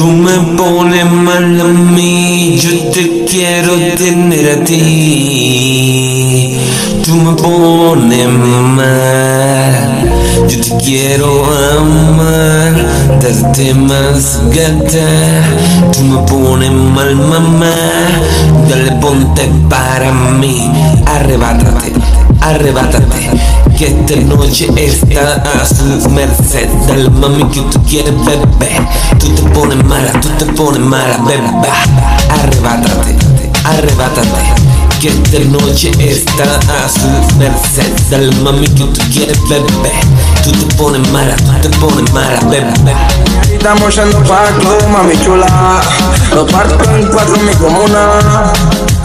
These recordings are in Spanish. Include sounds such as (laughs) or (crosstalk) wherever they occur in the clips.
Tú me pones mal a mí, yo te quiero tener a ti. Tú me pones mal, yo te quiero amar, darte más gata. Tú me pones mal, mamá, dale ponte para mí, arrebátate, arrebátate que esta noche está a su merced. Dale mami que tú quieres, bebé. Tú te pones mala, tú te pones mala, bebé. Arrebátate, arrebátate. Que esta noche está a su merced. Dale mami que tú quieres, bebé. Tú te pones mala, tú te pones mala, bebé. Estamos yendo pa' club, mami chula. Lo parto en cuatro mi comuna.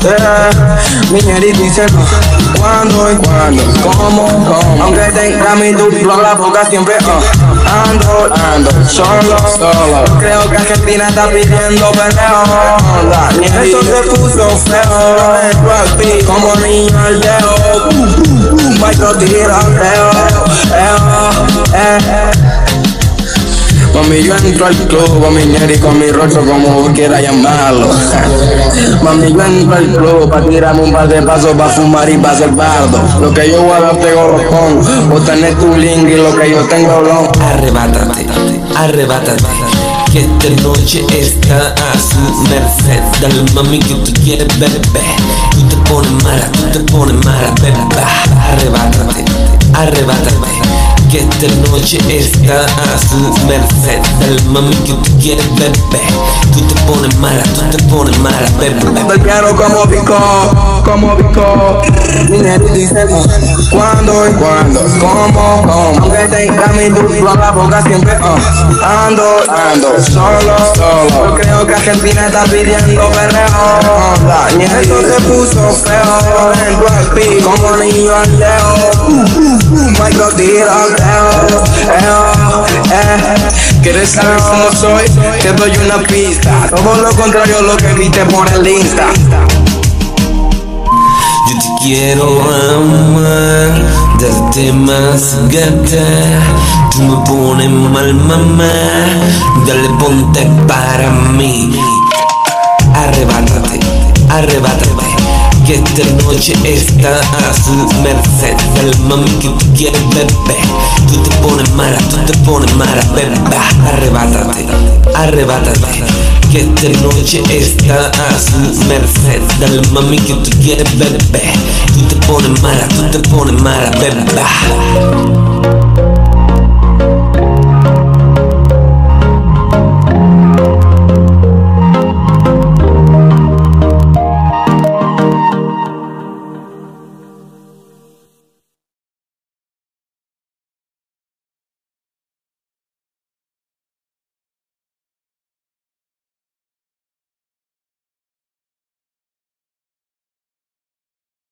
Yeah. Mi ñerita dice cuándo y cuándo, cómo, cómo. Aunque tenga mi duplo, la boca siempre uh. ando, ando, solo, solo. Creo que Argentina está pidiendo peleo. Eso se puso feo, el rugby como niño al dedo. Un eh, eh, eh. Mami, yo entro al club, a mi ñeri con mi rocho, como quiera llamarlo. (laughs) Mami, yo entro al club, pa' tirarme un par de pasos, pa' fumar y pa' hacer bardo. Lo que yo haga tengo rojón, vos tenés tu link y lo que yo tengo blon. Arrebátate, arrebátate. Que esta noche está a su merced. Dale mami que tú quieres, bebé. Tú te pones mala, tú te pones mala, bebé. Arrebátate, arrebátate. Esta noche está a su merced. Dale mami que tú quieres, bebé. Tú te pones mala, tú te pones mala, bebé. Del piano como pico, como pico. Mi ñeri dice cuándo y cuándo, cómo, cómo. Aunque tenga mi duplo, la boca siempre uh. ando, ando, solo, solo. Yo creo que Argentina está pidiendo perreo. Eso se puso feo en rugby, como niño al leo. Micro tiroteo, eh, eh. ¿Quieres saber cómo soy? Te doy una pista. Todo lo contrario a lo que viste por el Insta. Quiero amar, darte más gata. Tú me pones mal, mamá. Dale ponte para mí. Arrebátate, arrebátate. Que esta noche está a su merced. Dale mami que tú quieres, bebé. Tú te pones mala, tú te pones mala, bebé. Arrebátate, arrebátate. Que esta noche está a su merced. Dale mami que tú quieres, bebé. Tú te pones mala, tú te pones mala, bebé.